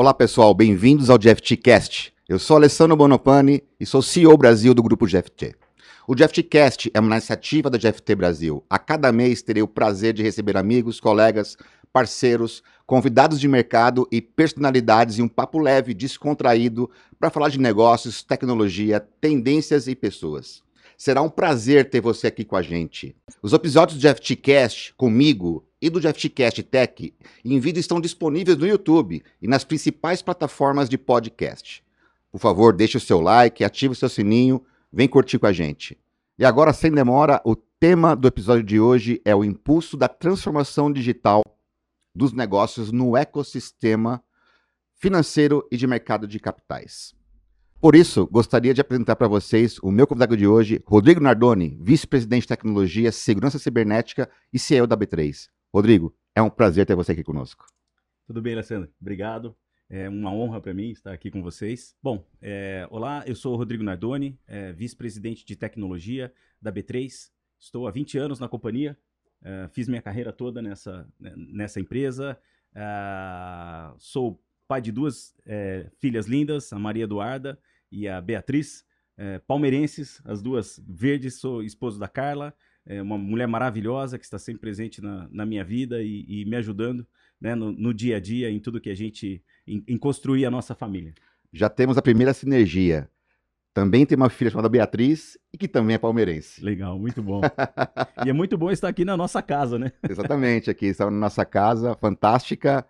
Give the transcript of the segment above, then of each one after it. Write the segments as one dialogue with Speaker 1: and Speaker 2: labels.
Speaker 1: Olá pessoal, bem-vindos ao GFTcast. Eu sou Alessandro Bonopani e sou CEO Brasil do grupo GFT. O GFTcast é uma iniciativa da GFT Brasil. A cada mês terei o prazer de receber amigos, colegas, parceiros, convidados de mercado e personalidades em um papo leve, descontraído, para falar de negócios, tecnologia, tendências e pessoas. Será um prazer ter você aqui com a gente. Os episódios do GFTcast comigo e do GFTcast Tech em vídeo estão disponíveis no YouTube e nas principais plataformas de podcast. Por favor, deixe o seu like, ative o seu sininho, vem curtir com a gente. E agora, sem demora, o tema do episódio de hoje é o impulso da transformação digital dos negócios no ecossistema financeiro e de mercado de capitais. Por isso, gostaria de apresentar para vocês o meu convidado de hoje, Rodrigo Nardoni, vice-presidente de tecnologia, segurança cibernética e CEO da B3. Rodrigo, é um prazer ter você aqui conosco.
Speaker 2: Tudo bem, Alessandro? Obrigado. É uma honra para mim estar aqui com vocês. Bom, é, olá, eu sou o Rodrigo Nardoni, é, vice-presidente de tecnologia da B3. Estou há 20 anos na companhia, é, fiz minha carreira toda nessa, né, nessa empresa. É, sou pai de duas é, filhas lindas, a Maria Eduarda e a Beatriz, é, palmeirenses, as duas verdes, sou esposo da Carla, é uma mulher maravilhosa que está sempre presente na, na minha vida e, e me ajudando né, no, no, dia a dia, em tudo que a gente, em, em, construir a nossa família.
Speaker 1: Já temos a primeira sinergia. Também tem uma filha chamada Beatriz e que também é palmeirense.
Speaker 2: Legal, muito bom. e é muito bom estar aqui na nossa casa, né?
Speaker 1: Exatamente, aqui está na nossa casa, fantástica.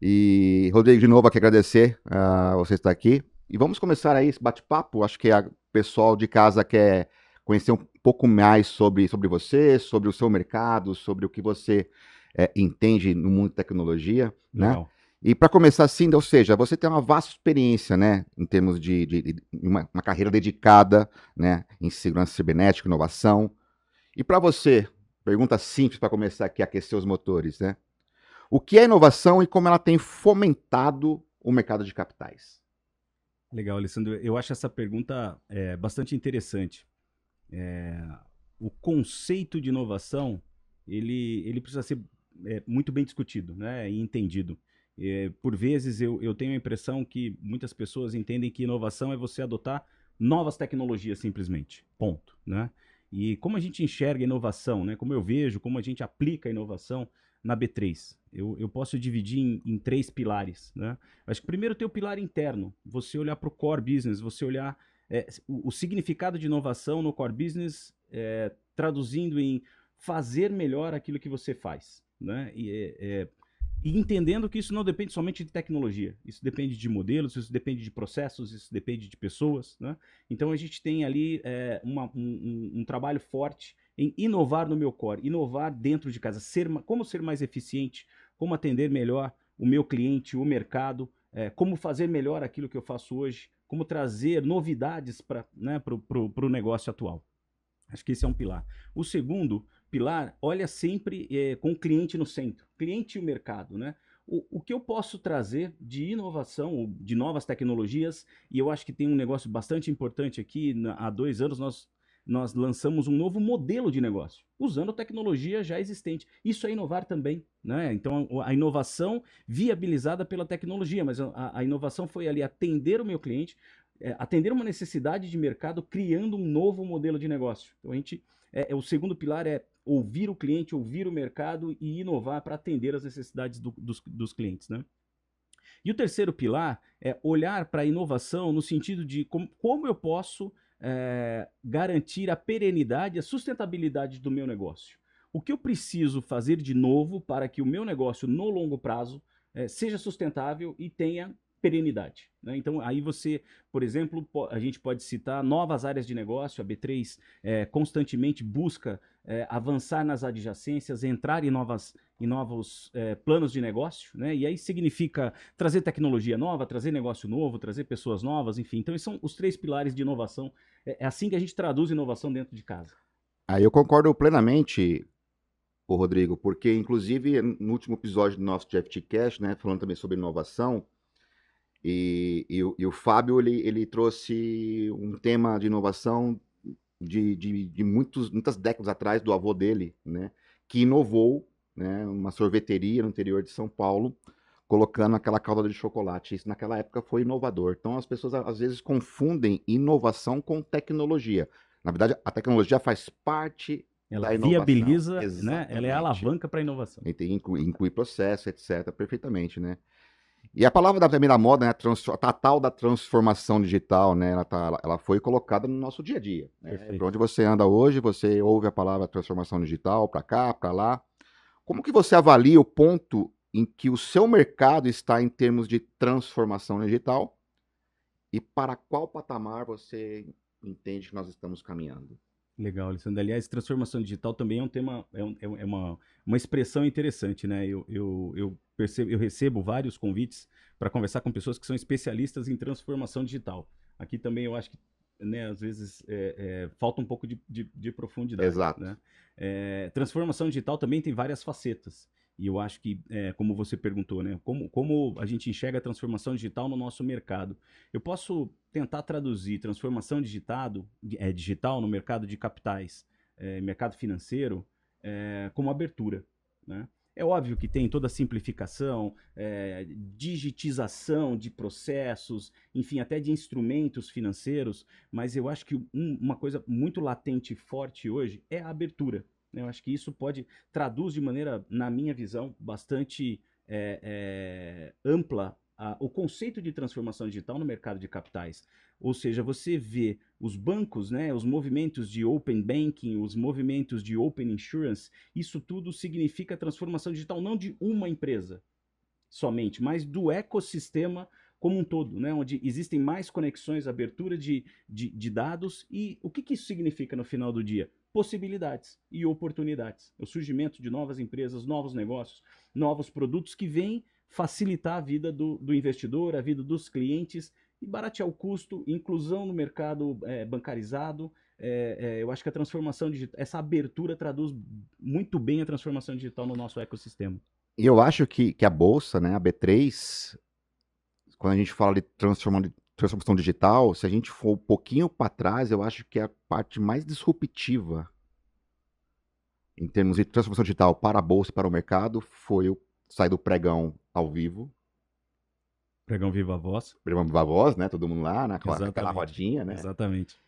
Speaker 1: E, Rodrigo, de novo, aqui agradecer uh, você estar aqui. E vamos começar aí esse bate-papo. Acho que o pessoal de casa quer conhecer um pouco mais sobre, sobre você, sobre o seu mercado, sobre o que você é, entende no mundo de tecnologia, né? Legal. E para começar assim, ou seja, você tem uma vasta experiência, né, em termos de, de, de uma, uma, carreira dedicada, né, em segurança cibernética, inovação. E para você, pergunta simples para começar aqui aquecer os motores, né? O que é inovação e como ela tem fomentado o mercado de capitais?
Speaker 2: Legal, Alessandro. Eu acho essa pergunta é, bastante interessante. É, o conceito de inovação ele, ele precisa ser é, muito bem discutido né, e entendido. É, por vezes eu, eu tenho a impressão que muitas pessoas entendem que inovação é você adotar novas tecnologias simplesmente. Ponto. Né? E como a gente enxerga inovação, né? como eu vejo, como a gente aplica a inovação na B3. Eu, eu posso dividir em, em, três pilares. Né? Acho que primeiro tem o pilar interno, você olhar para o core business, você olhar é, o, o, significado de inovação no core business, é, traduzindo em fazer melhor aquilo que você faz. Né? E, é, é e entendendo que isso não depende somente de tecnologia, isso depende de modelos, isso depende de processos, isso depende de pessoas. Né? Então a gente tem ali é, uma, um, um, trabalho forte em inovar no meu core, inovar dentro de casa, ser, como ser mais eficiente, como atender melhor o meu cliente, o mercado, é, como fazer melhor aquilo que eu faço hoje, como trazer novidades para né, o negócio atual. Acho que esse é um pilar. O segundo pilar, olha sempre é, com o cliente no centro, cliente e o mercado, né? O, o, que eu posso trazer de inovação, de novas tecnologias, e eu acho que tem um negócio bastante importante aqui. há dois anos nós nós lançamos um novo modelo de negócio, usando tecnologia já existente. Isso é inovar também. Né? Então, a inovação viabilizada pela tecnologia, mas a, a inovação foi ali atender o meu cliente, é, atender uma necessidade de mercado, criando um novo modelo de negócio. Então, a gente, é, é o segundo pilar é ouvir o cliente, ouvir o mercado e inovar para atender as necessidades do, dos, dos clientes. Né? E o terceiro pilar é olhar para a inovação no sentido de como, como eu posso é, garantir a perenidade, a sustentabilidade do meu negócio. O que eu preciso fazer de novo para que o meu negócio no longo prazo é, seja sustentável e tenha perenidade. Né? Então, aí você, por exemplo, a gente pode citar novas áreas de negócio. A B3 é, constantemente busca é, avançar nas adjacências, entrar em, novas, em novos é, planos de negócio. Né? E aí significa trazer tecnologia nova, trazer negócio novo, trazer pessoas novas, enfim. Então, esses são os três pilares de inovação. É, é assim que a gente traduz inovação dentro de casa.
Speaker 1: Aí eu concordo plenamente o Rodrigo, porque inclusive no último episódio do nosso Jeff Cash, né, falando também sobre inovação, e, e, e, o Fábio ele, ele trouxe um tema de inovação de, de, de muitos, muitas décadas atrás do avô dele, né, que inovou né, uma sorveteria no interior de São Paulo colocando aquela calda de chocolate. Isso naquela época foi inovador. Então as pessoas às vezes confundem inovação com tecnologia. Na verdade, a tecnologia faz parte
Speaker 2: ela viabiliza, né? Ela é a alavanca para a inovação.
Speaker 1: E tem- inclui, inclui processo, etc. Perfeitamente, né? E a palavra da primeira moda, né, a, tal da transformação digital, né, ela, tá, ela- ela foi colocada no nosso dia a dia. Né? Por onde você anda hoje, você ouve a palavra transformação digital, para cá, para lá. Como que você avalia o ponto em que o seu mercado está em termos de transformação digital e para qual patamar você entende que nós estamos caminhando?
Speaker 2: Legal, Alessandro. Aliás, transformação digital também é um tema, é, um- é uma, uma expressão interessante, né? Eu, eu, eu, percebo, eu recebo vários convites para conversar com pessoas que são especialistas em transformação digital. Aqui também eu acho que, né, às vezes, é, é, falta um pouco de, de, de profundidade.
Speaker 1: Exato.
Speaker 2: né? É, transformação digital também tem várias facetas. E eu acho que, é, como você perguntou, né? Como, como a gente enxerga a transformação digital no nosso mercado? Eu posso tentar traduzir transformação digitado, é, digital no mercado de capitais, é, mercado financeiro, é, como abertura. Né? É óbvio que tem toda a simplificação, é, digitização de processos, enfim, até de instrumentos financeiros, mas eu acho que um- uma coisa muito latente e forte hoje é a abertura. Eu acho que isso pode traduz de maneira, na minha visão, bastante é, é, ampla a- o conceito de transformação digital no mercado de capitais. Ou seja, você vê os bancos, né, os movimentos de open banking, os movimentos de open insurance, isso tudo significa transformação digital não de uma empresa somente, mas do ecossistema como um todo, né, onde existem mais conexões, abertura de, de, de dados e o que, que isso significa no final do dia? Possibilidades e oportunidades. O surgimento de novas empresas, novos negócios, novos produtos que vêm facilitar a vida do, do investidor, a vida dos clientes e baratear o custo, inclusão no mercado eh, bancarizado. Eh, eh, eu acho que a transformação digital, essa abertura traduz muito bem a transformação digital no nosso ecossistema.
Speaker 1: E eu acho que, que a bolsa, né, a B3, quando a gente fala de transforma- transformação digital, se a gente for um pouquinho para trás, eu acho que é a parte mais disruptiva em termos de transformação digital para a bolsa e para o mercado foi o sair do pregão ao vivo,
Speaker 2: Pregão Viva Voz.
Speaker 1: pregão viva voz, né, todo mundo lá, naquela, aquela
Speaker 2: Exatamente.
Speaker 1: rodinha, né?
Speaker 2: Exatamente.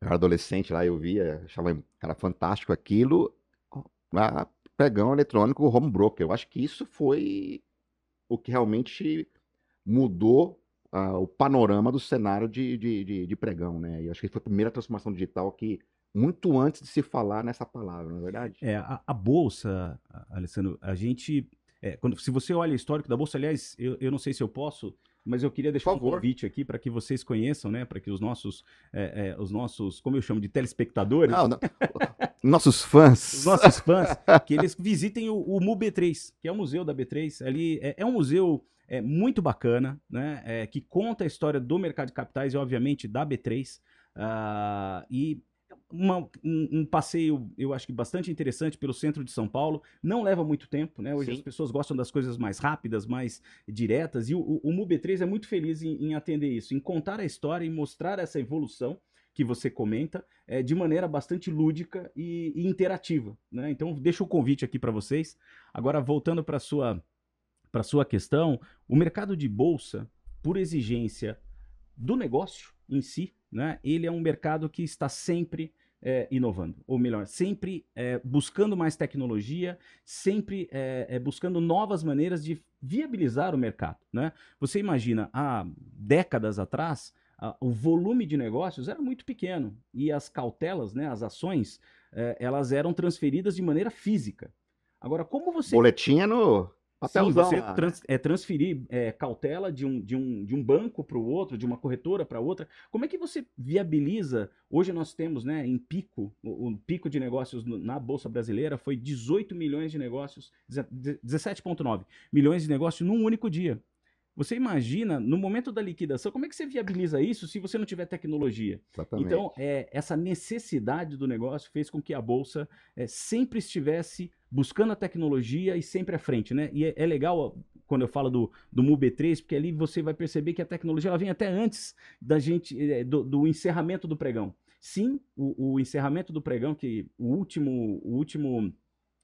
Speaker 1: Eu era adolescente lá, eu via, achava cara fantástico aquilo. Pregão eletrônico, home broker. Eu acho que isso foi o que realmente mudou ah, o panorama do cenário de, de, de, de pregão, né? E acho que foi a primeira transformação digital que, muito antes de se falar nessa palavra, não é verdade?
Speaker 2: É, a, a bolsa, Alessandro, a gente. é, quando, se você olha o histórico da bolsa, aliás, eu, eu não sei se eu posso, mas eu queria deixar um convite aqui para que vocês conheçam, né? Para que os nossos, é, é, os nossos, como eu chamo de telespectadores,
Speaker 1: Não, não. Nossos fãs.
Speaker 2: os nossos fãs, que eles visitem o, o MU B3, que é o museu da B3. Ali é, é um museu é, muito bacana, né? é, que conta a história do mercado de capitais e, obviamente, da B3. ah, e uma- um, um passeio, eu acho que bastante interessante pelo centro de São Paulo. Não leva muito tempo, né? Hoje
Speaker 1: Sim.
Speaker 2: as pessoas gostam das coisas mais rápidas, mais diretas. E o, o, o MU B3 é muito feliz em, em atender isso, em contar a história e mostrar essa evolução que você comenta é, de maneira bastante lúdica e, e interativa. Né? Então, deixo o convite aqui para vocês. Agora, voltando para a sua, pra sua questão, o mercado de bolsa, por exigência do negócio em si, né, ele é um mercado que está sempre é, inovando, ou melhor, sempre é, buscando mais tecnologia, sempre é, é, buscando novas maneiras de viabilizar o mercado. Né? Você imagina, há décadas atrás, a- o volume de negócios era muito pequeno e as cautelas, né, as ações, eh, elas eram transferidas de maneira física. Agora, como você
Speaker 1: Boletinha no
Speaker 2: Sim,
Speaker 1: papelzão
Speaker 2: você
Speaker 1: lá, né?
Speaker 2: trans- é, transferir é, cautela de um, de um, de um banco para o outro, de uma corretora para outra. Como é que você viabiliza? Hoje nós temos, né, em pico, o, o pico de negócios na Bolsa Brasileira foi 18 milhões de negócios, deze- de- 17,9 milhões de negócios num único dia. Você imagina, no momento da liquidação, como é que você viabiliza isso se você não tiver tecnologia?
Speaker 1: Exatamente.
Speaker 2: Então, é, essa necessidade do negócio fez com que a bolsa é, sempre estivesse buscando a tecnologia e sempre à frente, né? E é, é legal quando eu falo do, do MUB3, porque ali você vai perceber que a tecnologia ela vem até antes da gente é, do, do encerramento do pregão. Sim, o, o encerramento do pregão, que o último, o último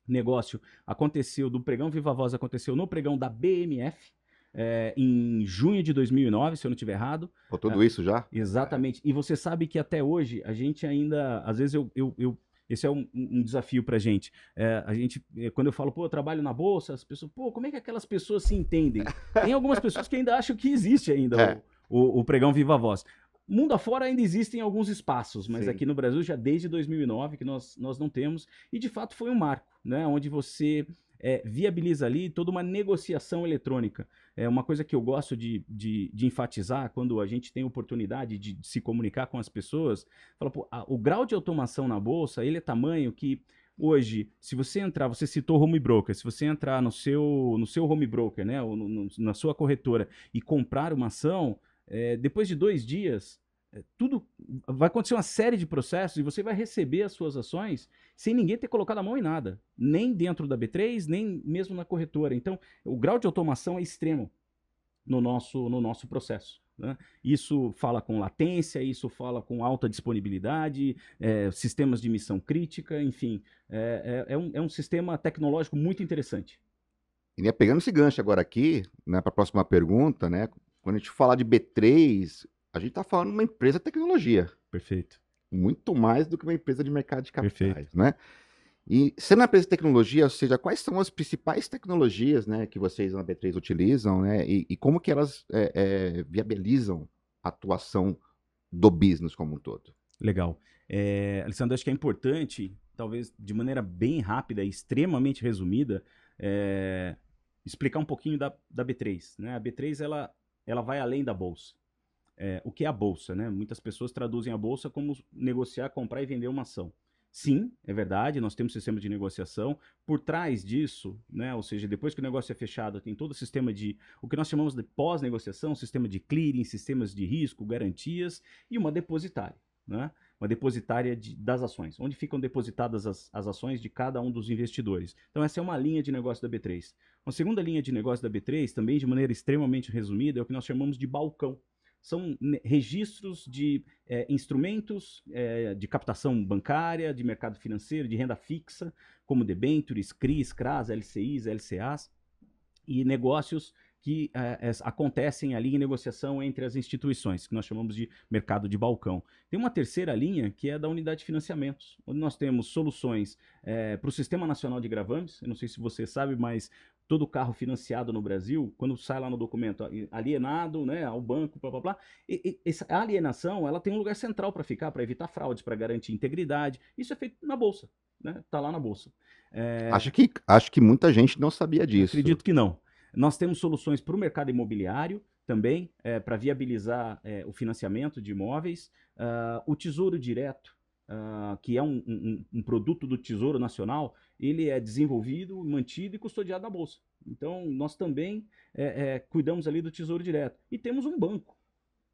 Speaker 2: negócio aconteceu do pregão Viva Voz aconteceu no pregão da BMF, é, em junho de 2009, se eu não estiver errado.
Speaker 1: Por tudo é, isso já?
Speaker 2: Exatamente. E você sabe que até hoje a gente ainda, às vezes eu, eu, eu esse é um, um desafio para gente. É, a gente, é, quando eu falo, pô, eu trabalho na bolsa, as pessoas, pô, como é que aquelas pessoas se entendem? Tem algumas pessoas que ainda acham que existe ainda é. o, o, o, pregão viva voz. Mundo afora ainda existem alguns espaços, mas Sim. aqui no Brasil já desde 2009 que nós, nós não temos e de fato foi um marco, né, onde você é, viabiliza ali toda uma negociação eletrônica. É uma coisa que eu gosto de, de, de enfatizar quando a gente tem oportunidade de, de se comunicar com as pessoas. Fala, pô, a, o grau de automação na bolsa ele é tamanho que hoje, se você entrar, você citou home broker, se você entrar no seu, no seu home broker, né, ou no, no, na sua corretora e comprar uma ação, é, depois de dois dias, tudo vai acontecer uma série de processos e você vai receber as suas ações sem ninguém ter colocado a mão em nada, nem dentro da B3, nem mesmo na corretora. Então, o grau de automação é extremo no nosso, no nosso processo. Né? Isso fala com latência, isso fala com alta disponibilidade, é, sistemas de missão crítica, enfim, é, é, é, um, é um sistema tecnológico muito interessante.
Speaker 1: E né, pegando esse gancho agora aqui, né, para a próxima pergunta, né, quando a gente falar de B3, a gente está falando de uma empresa de tecnologia.
Speaker 2: Perfeito.
Speaker 1: Muito mais do que uma empresa de mercado de capitais, Perfeito. né? E sendo uma empresa de tecnologia, ou seja, quais são as principais tecnologias né, que vocês na B3 utilizam, né? E, e como que elas é, é, viabilizam a atuação do business como um todo?
Speaker 2: Legal. É, Alessandro, acho que é importante, talvez de maneira bem rápida e extremamente resumida, é, explicar um pouquinho da, da B3. Né? A B3 ela, ela vai além da bolsa é, o que é a bolsa, né? Muitas pessoas traduzem a bolsa como negociar, comprar e vender uma ação. Sim, é verdade, nós temos sistema de negociação. Por trás disso, né, ou seja, depois que o negócio é fechado, tem todo o sistema de, o que nós chamamos de pós-negociação, sistema de clearing, sistemas de risco, garantias e uma depositária. Né? Uma depositária de, das ações, onde ficam depositadas as, as ações de cada um dos investidores. Então, essa é uma linha de negócio da B3. Uma segunda linha de negócio da B3, também de maneira extremamente resumida, é o que nós chamamos de balcão são registros de é, instrumentos é, de captação bancária, de mercado financeiro, de renda fixa, como debentures, CRIs, CRAs, LCIs, LCAs, e negócios que é, acontecem ali em negociação entre as instituições, que nós chamamos de mercado de balcão. Tem uma terceira linha, que é da unidade de financiamentos, onde nós temos soluções para o Sistema Nacional de Gravames, eu não sei se você sabe, mas todo carro financiado no Brasil, quando sai lá no documento alienado, né, ao banco, blá blá blá, e, e, essa alienação ela tem um lugar central para ficar, para evitar fraudes, para garantir integridade. Isso é feito na bolsa, né? Tá lá na bolsa.
Speaker 1: É... Acho que acho que muita gente não sabia disso.
Speaker 2: Acredito que não. Nós temos soluções para o mercado imobiliário também, é, para viabilizar é, o financiamento de imóveis, uh, o Tesouro Direto uh, que é um, um, um, produto do Tesouro Nacional, ele é desenvolvido, mantido e custodiado na Bolsa. Então, nós também é, é, cuidamos ali do Tesouro Direto. E temos um banco.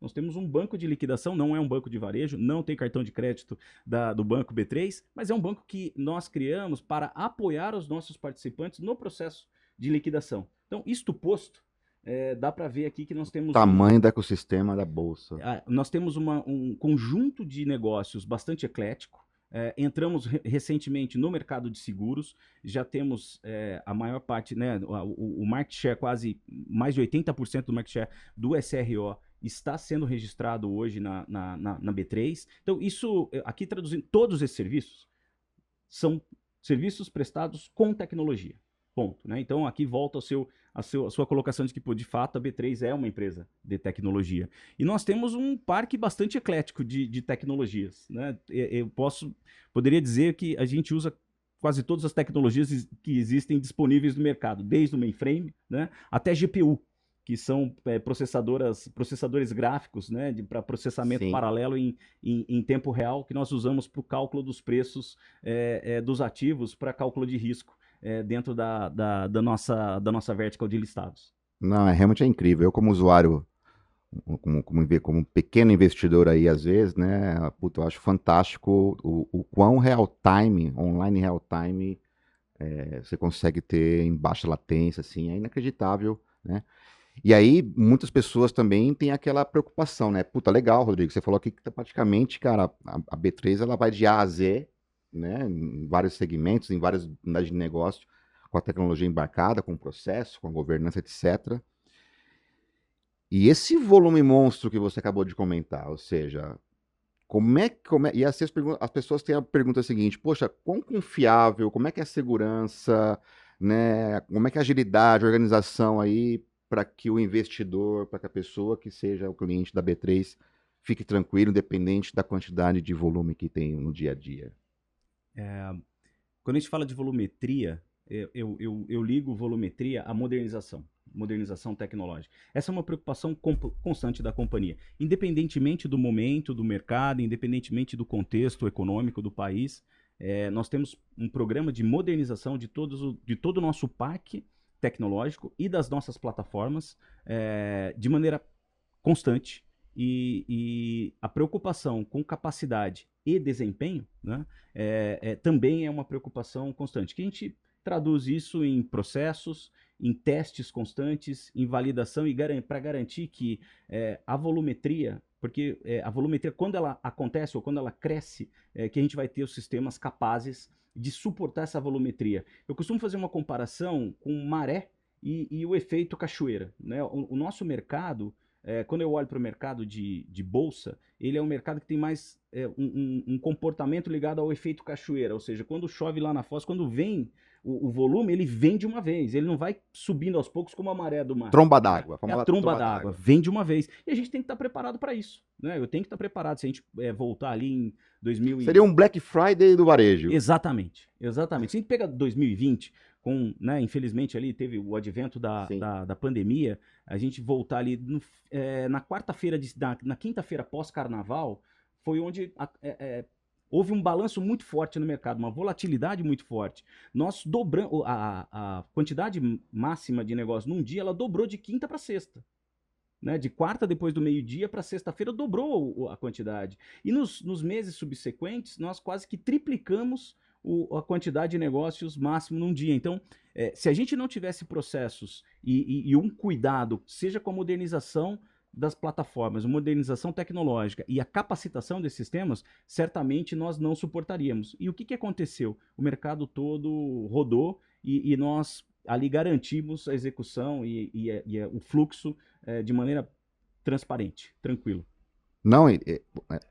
Speaker 2: Nós temos um banco de liquidação, não é um banco de varejo, não tem cartão de crédito da, do banco B3, mas é um banco que nós criamos para apoiar os nossos participantes no processo de liquidação. Então, isto posto, é, dá para ver aqui que nós temos.
Speaker 1: Tamanho um, do ecossistema da Bolsa.
Speaker 2: É, nós temos uma, um conjunto de negócios bastante eclético. É, entramos re recentemente no mercado de seguros, já temos é, a maior parte, né, o, o market share, quase mais de 80% do market share do SRO está sendo registrado hoje na, na, na, na B3. Então, isso, aqui traduzindo, todos esses serviços são serviços prestados com tecnologia. Ponto. Né? Então, aqui volta ao seu a, seu, a sua colocação de que, pô, de fato, a B3 é uma empresa de tecnologia. E nós temos um parque bastante eclético de, de tecnologias. Né? Eu posso, poderia dizer que a gente usa quase todas as tecnologias que existem disponíveis no mercado, desde o mainframe né, até GPU, que são é, processadoras, processadores gráficos né, para processamento Sim. paralelo em, em, em, tempo real, que nós usamos para o cálculo dos preços é, é, dos ativos para cálculo de risco é, dentro da, da, da, nossa, da nossa vertical de listados.
Speaker 1: Não, é realmente é incrível. Eu, como usuário, como, como, como pequeno investidor aí, às vezes, né, puto, eu acho fantástico o, o quão real time, online real time, é, você consegue ter em baixa latência, assim, é inacreditável, né? E aí, muitas pessoas também têm aquela preocupação, né? Puta, legal, Rodrigo, você falou aqui que praticamente, cara, a, a B3 ela vai de A a Z né, em vários segmentos, em várias unidades de negócio, com a tecnologia embarcada, com o processo, com a governança, etc. E esse volume monstro que você acabou de comentar, ou seja, como é que. Como é, e as, as pessoas têm a pergunta seguinte: poxa, quão confiável, como é que é a segurança, né? Como é que é a agilidade, a organização aí para que o investidor, para que a pessoa que seja o cliente da B3 fique tranquilo, independente da quantidade de volume que tem no dia a dia?
Speaker 2: É, quando a gente fala de volumetria, eu, eu, eu, ligo volumetria à modernização, modernização tecnológica. Essa é uma preocupação constante da companhia. Independentemente do momento, do mercado, independentemente do contexto econômico do país, é, nós temos um programa de modernização de, todos de todo o nosso parque tecnológico e das nossas plataformas é, de maneira constante. E, e, a preocupação com capacidade e desempenho né, é, é, também é uma preocupação constante. Que a gente traduz isso em processos, em testes constantes, em validação e para garantir que é, a volumetria, porque é, a volumetria, quando ela acontece ou quando ela cresce, é, que a gente vai ter os sistemas capazes de suportar essa volumetria. Eu costumo fazer uma comparação com maré e, e o efeito cachoeira. Né? O, o nosso mercado, é, quando eu olho para o mercado de, de bolsa, ele é um mercado que tem mais é, um, um, um, comportamento ligado ao efeito cachoeira, ou seja, quando chove lá na foz, quando vem o, o, volume, ele vem de uma vez, ele não vai subindo aos poucos como a maré do mar.
Speaker 1: Tromba d'água.
Speaker 2: É a tromba d'água, vem de uma vez. E a gente tem que estar preparado para isso. Né? Eu tenho que estar preparado. Se a gente é, voltar ali em 2000
Speaker 1: Seria um Black Friday do varejo.
Speaker 2: Exatamente, exatamente. Se a gente pega 2020, com, né, infelizmente ali teve o advento da, da, da, pandemia, a gente voltar ali no, é, na quarta-feira, na, na quinta-feira pós-carnaval, foi onde a, é, é, houve um balanço muito forte no mercado, uma volatilidade muito forte. Nós dobramos a, a quantidade máxima de negócio num dia, ela dobrou de quinta para sexta. Né, de quarta depois do meio-dia para sexta-feira dobrou a quantidade. E nos, nos, meses subsequentes, nós quase que triplicamos o, a quantidade de negócios máximo num dia. Então, é, se a gente não tivesse processos e, e, e um cuidado, seja com a modernização das plataformas, modernização tecnológica e a capacitação desses sistemas, certamente nós não suportaríamos. E o que, que aconteceu? O mercado todo rodou e, e nós ali garantimos a execução e, e, e o fluxo é, de maneira transparente, tranquilo.
Speaker 1: Não, é,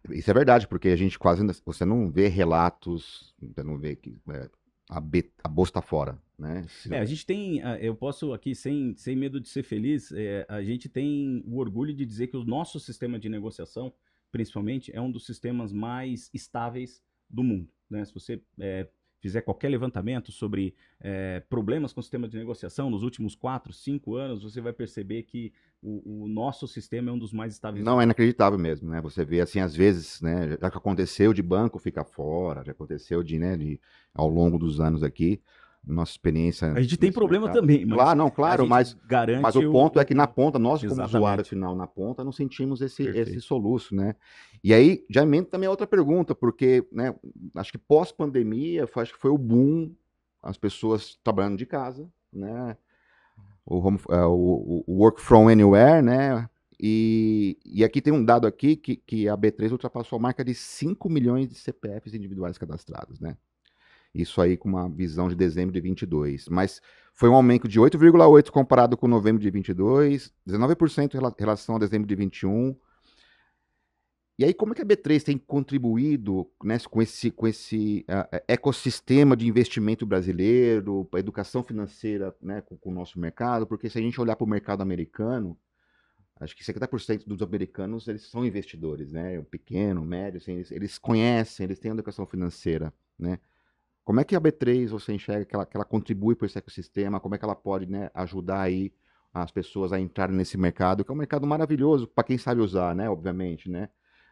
Speaker 1: isso é verdade, porque a gente quase você não vê relatos, você não vê que é, a, B, a bolsa está fora, né?
Speaker 2: Se... É, a gente tem, eu posso aqui, sem, sem medo de ser feliz, é, a gente tem o orgulho de dizer que o nosso sistema de negociação, principalmente, é um dos sistemas mais estáveis do mundo. Né? Se você é, fizer qualquer levantamento sobre é, problemas com o sistema de negociação nos últimos 4, 5 anos, você vai perceber que o, o, nosso sistema é um dos mais estáveis.
Speaker 1: Não, é inacreditável mesmo, né? Você vê assim, às vezes, né? Já que aconteceu de banco ficar fora, já aconteceu de, né, de, ao longo dos anos aqui, nossa experiência.
Speaker 2: A gente tem problema mercado. também,
Speaker 1: mas. Claro, não, claro, mas, garante mas o ponto o... é que na ponta, nós, como usuário final na ponta, não sentimos esse, esse soluço, né? E aí, já emendo também outra pergunta, porque, né, acho que pós-pandemia, acho que foi o boom, as pessoas trabalhando de casa, né? O, home, uh, o, o work from anywhere, né? E, e aqui tem um dado aqui que, que a B3 ultrapassou a marca de 5 milhões de CPFs individuais cadastrados, né? Isso aí com uma visão de dezembro de 22. Mas foi um aumento de 8,8% comparado com novembro de 22, 19% em relação a dezembro de 21. E aí, como é que a B3 tem contribuído né, com esse, com esse uh, ecossistema de investimento brasileiro, a educação financeira né, com, com, o nosso mercado? Porque se a gente olhar para o mercado americano, acho que 50% dos americanos eles são investidores, né? Pequeno, médio, assim, eles, eles, conhecem, eles têm educação financeira, né? Como é que a B3 você enxerga que ela, que ela contribui para esse ecossistema? Como é que ela pode né, ajudar aí as pessoas a entrarem nesse mercado, que é um mercado maravilhoso para quem sabe usar, né? Obviamente, né?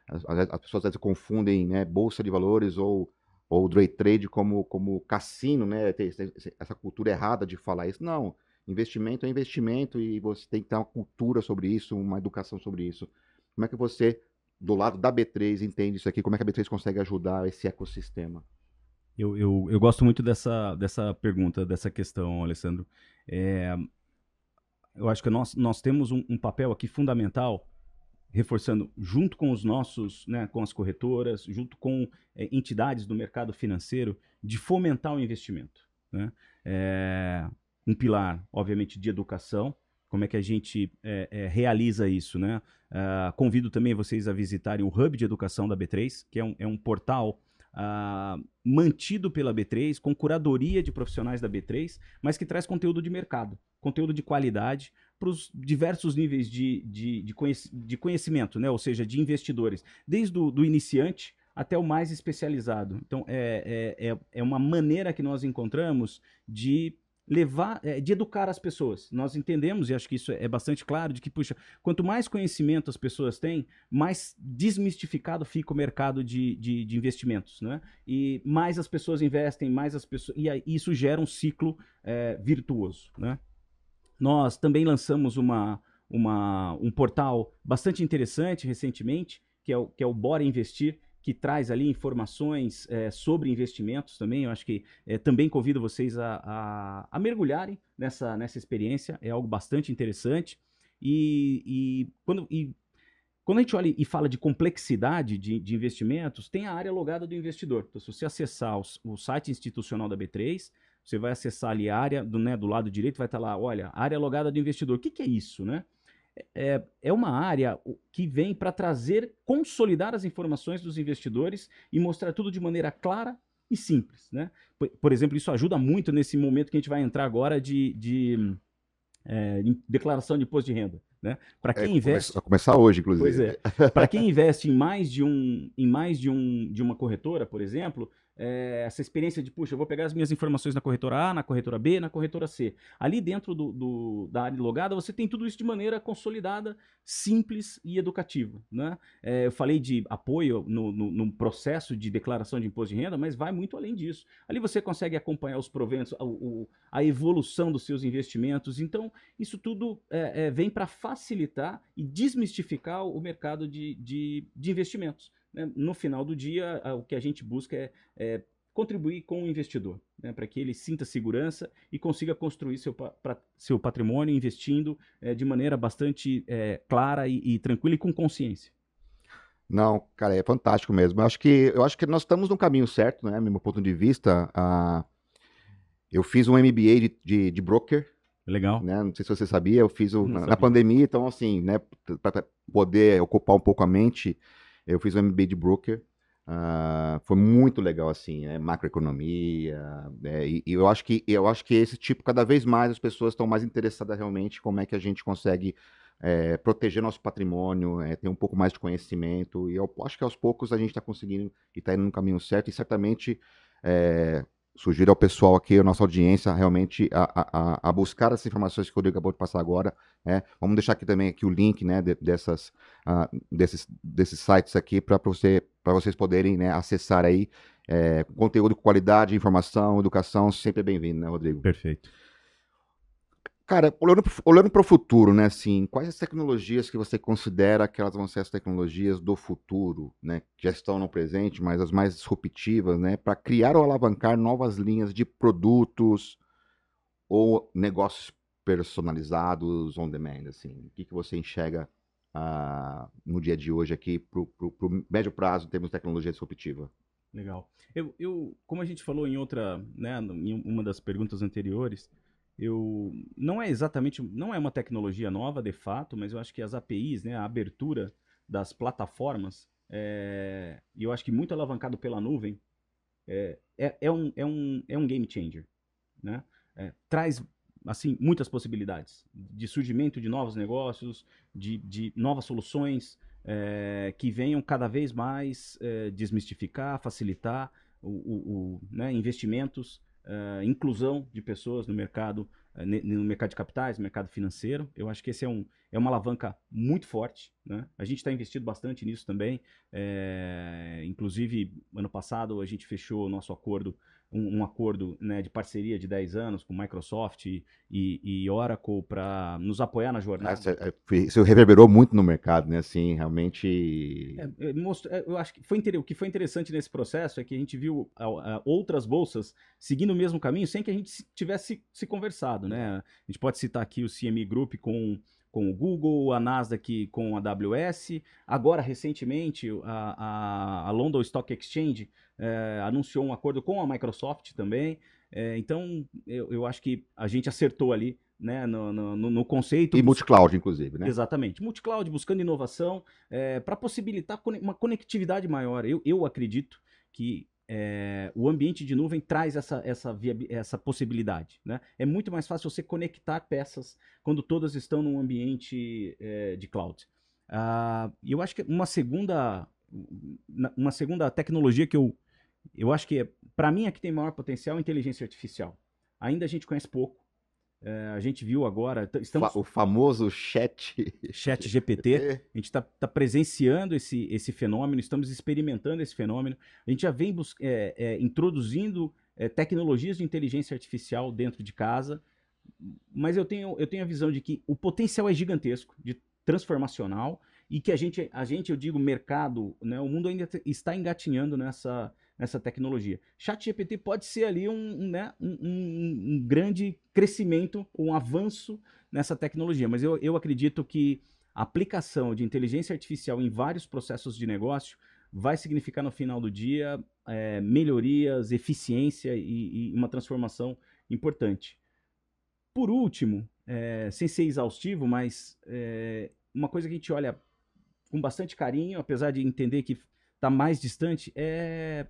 Speaker 1: As, as pessoas às vezes confundem né, bolsa de valores ou ou day trade como como cassino, né? Tem essa cultura errada de falar isso. Não, investimento é investimento e você tem que ter uma cultura sobre isso, uma educação sobre isso. Como é que você do lado da B3 entende isso aqui? Como é que a B3 consegue ajudar esse ecossistema?
Speaker 2: Eu, eu, eu gosto muito dessa, dessa pergunta, dessa questão, Alessandro. É, eu acho que nós, nós temos um, um, papel aqui fundamental, reforçando, junto com os nossos, né, com as corretoras, junto com é, entidades do mercado financeiro, de fomentar o investimento. Né? É, um pilar, obviamente, de educação, como é que a gente é, é, realiza isso, né? Uh, convido também vocês a visitarem o Hub de Educação da B3, que é um, é um portal uh, mantido pela B3, com curadoria de profissionais da B3, mas que traz conteúdo de mercado, conteúdo de qualidade para os diversos níveis de, de, de, de, conhecimento, né? ou seja, de investidores, desde o do iniciante até o mais especializado. Então, é, é, é, é uma maneira que nós encontramos de levar, é, de educar as pessoas. Nós entendemos, e acho que isso é bastante claro, de que, puxa, quanto mais conhecimento as pessoas têm, mais desmistificado fica o mercado de, de, de investimentos, né? E mais as pessoas investem, mais as pessoas... E isso gera um ciclo é, virtuoso, né? Nós também lançamos uma, uma, um portal bastante interessante recentemente, que é o, que é o Bora Investir, que traz ali informações é, sobre investimentos também. Eu acho que é, também convido vocês a, a, a, mergulharem nessa, nessa experiência, é algo bastante interessante. E, e, quando, e quando a gente olha e fala de complexidade de, de, investimentos, tem a área logada do investidor. Então, se você acessar o, o site institucional da B3, você vai acessar ali a área do, né, do lado direito, vai estar lá, olha, área logada do investidor. O que, que é isso, né? É, é uma área que vem para trazer, consolidar as informações dos investidores e mostrar tudo de maneira clara e simples. Né? Por, por exemplo, isso ajuda muito nesse momento que a gente vai entrar agora de, de é, declaração de imposto de renda. Né? Para quem é, investe.
Speaker 1: Vai começar hoje, inclusive.
Speaker 2: Pois é. Para quem investe em mais de um, em mais de um, de uma corretora, por exemplo, é, essa experiência de, puxa, eu vou pegar as minhas informações na corretora A, na corretora B, na corretora C. Ali dentro do, do, da área logada, você tem tudo isso de maneira consolidada, simples e educativa. Né? É, eu falei de apoio no, no, no, processo de declaração de imposto de renda, mas vai muito além disso. Ali você consegue acompanhar os proventos, a, a evolução dos seus investimentos. Então, isso tudo é, é vem para facilitar e desmistificar o mercado de, de, de investimentos né, no final do dia, o que a gente busca é, é contribuir com o investidor, né, para que ele sinta segurança e consiga construir seu, pra, seu patrimônio investindo é, de maneira bastante é, clara e, e, tranquila e com consciência.
Speaker 1: Não, cara, é fantástico mesmo. Eu acho que, eu acho que nós estamos no caminho certo, né? Meu ponto de vista. Uh, eu fiz um MBA de, de, de broker.
Speaker 2: Legal.
Speaker 1: Né? Não sei se você sabia, eu fiz o, na, na, pandemia, então assim, né, para poder ocupar um pouco a mente, eu fiz o MBA de broker. Uh, foi muito legal assim, né? macroeconomia, né? e, e, eu acho que eu acho que esse tipo cada vez mais as pessoas estão mais interessadas realmente como é que a gente consegue é, proteger nosso patrimônio, é, ter um pouco mais de conhecimento e eu acho que aos poucos a gente está conseguindo e está indo no caminho certo e certamente é, sugiro ao pessoal aqui, a nossa audiência, realmente a, a, a, buscar essas informações que o Rodrigo acabou de passar agora. Né? Vamos deixar aqui também aqui o link né, de, dessas, uh, desses, desses sites aqui para você, vocês poderem né, acessar aí. É, conteúdo com qualidade, informação, educação, sempre bem-vindo, né, Rodrigo?
Speaker 2: Perfeito.
Speaker 1: Cara, olhando, olhando para o futuro, né, assim, quais as tecnologias que você considera que elas vão ser as tecnologias do futuro, né, que já estão no presente, mas as mais disruptivas, né, para criar ou alavancar novas linhas de produtos ou negócios personalizados on demand, assim, o que, que você enxerga uh, no dia de hoje aqui para o médio prazo em termos de tecnologia disruptiva?
Speaker 2: Legal. Eu, eu, como a gente falou em outra, né, em uma das perguntas anteriores, eu não é exatamente, não é uma tecnologia nova de fato, mas eu acho que as APIs, né, a abertura das plataformas, é, eu acho que muito alavancado pela nuvem, é, é, é, um, é, um, é um game changer, né? É, traz assim muitas possibilidades de surgimento de novos negócios, de, de novas soluções que venham cada vez mais desmistificar, facilitar o, o, o né, investimentos uh, inclusão de pessoas no mercado, uh, no mercado de capitais, no mercado financeiro. Eu acho que esse é, um, é uma alavanca muito forte. Né? A gente está investido bastante nisso também. É, inclusive, ano passado a gente fechou o nosso acordo um, um acordo né, de parceria de 10 anos com Microsoft e, e Oracle para nos apoiar na jornada.
Speaker 1: Ah, isso reverberou muito no mercado, né? Assim, realmente.
Speaker 2: É, mostro, é, eu acho que foi o que foi interessante nesse processo é que a gente viu a, a, outras bolsas seguindo o mesmo caminho sem que a gente tivesse se conversado, né? A gente pode citar aqui o CME Group com com o Google, a Nasdaq com a AWS. Agora, recentemente, a, a, a London Stock Exchange é, anunciou um acordo com a Microsoft também. É, então, eu, eu acho que a gente acertou ali né, no, no, no, conceito.
Speaker 1: E multi-cloud, inclusive, né?
Speaker 2: Exatamente. Multi-cloud, buscando inovação é, para possibilitar uma conectividade maior. Eu, eu acredito que é, o ambiente de nuvem traz essa, essa, essa possibilidade. Né? É muito mais fácil você conectar peças quando todas estão num ambiente é, de cloud. Ah, eu acho que uma segunda, uma segunda tecnologia que eu, eu acho que, é, para mim, que tem maior potencial é a inteligência artificial. Ainda a gente conhece pouco. É, a gente viu agora.
Speaker 1: Estamos... O famoso chat.
Speaker 2: Chat GPT. A gente está tá presenciando esse, esse fenômeno, estamos experimentando esse fenômeno. A gente já vem é, é, introduzindo é, tecnologias de inteligência artificial dentro de casa, mas eu tenho, eu tenho a visão de que o potencial é gigantesco, de transformacional, e que a gente, a gente eu digo, mercado, né, o mundo ainda está engatinhando nessa, nessa tecnologia. ChatGPT pode ser ali um, né, um, um, um, grande crescimento, um avanço nessa tecnologia, mas eu, eu acredito que a aplicação de inteligência artificial em vários processos de negócio vai significar no final do dia é, melhorias, eficiência e, e, uma transformação importante. Por último, é, sem ser exaustivo, mas é, uma coisa que a gente olha com bastante carinho, apesar de entender que está mais distante, é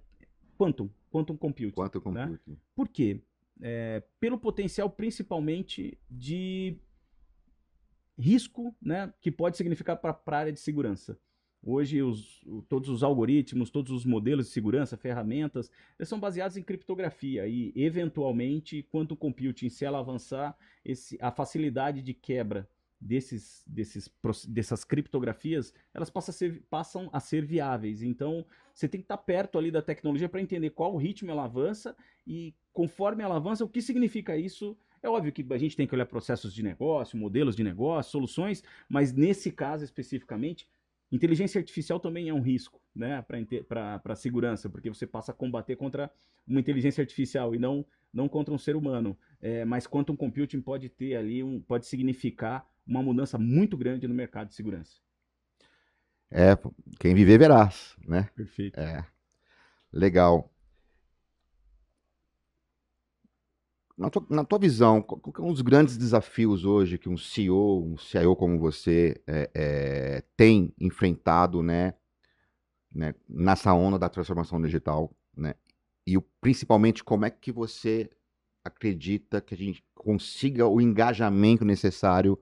Speaker 2: Quantum, Quantum Computing.
Speaker 1: Quantum né? Computing.
Speaker 2: Por quê? É, pelo potencial principalmente de risco né, que pode significar para a área de segurança. Hoje, os, todos os algoritmos, todos os modelos de segurança, ferramentas, eles são baseados em criptografia e, eventualmente, quanto computing, se ela avançar, esse, a facilidade de quebra desses, desses, dessas criptografias, elas passam a, ser, passam a ser viáveis. Então, você tem que estar perto ali da tecnologia para entender qual ritmo ela avança e, conforme ela avança, o que significa isso. É óbvio que a gente tem que olhar processos de negócio, modelos de negócio, soluções, mas nesse caso especificamente, inteligência artificial também é um risco né, para a segurança, porque você passa a combater contra uma inteligência artificial e não, não contra um ser humano. É, mas quantum computing pode ter ali, um, pode significar uma mudança muito grande no mercado de segurança.
Speaker 1: É, quem viver verá, né?
Speaker 2: Perfeito.
Speaker 1: É. Legal. Na tua, na tua visão, qual é um dos grandes desafios hoje que um CEO, um CIO como você é, é, tem enfrentado, né, né, nessa onda da transformação digital, né? E o, principalmente como é que você acredita que a gente consiga o engajamento necessário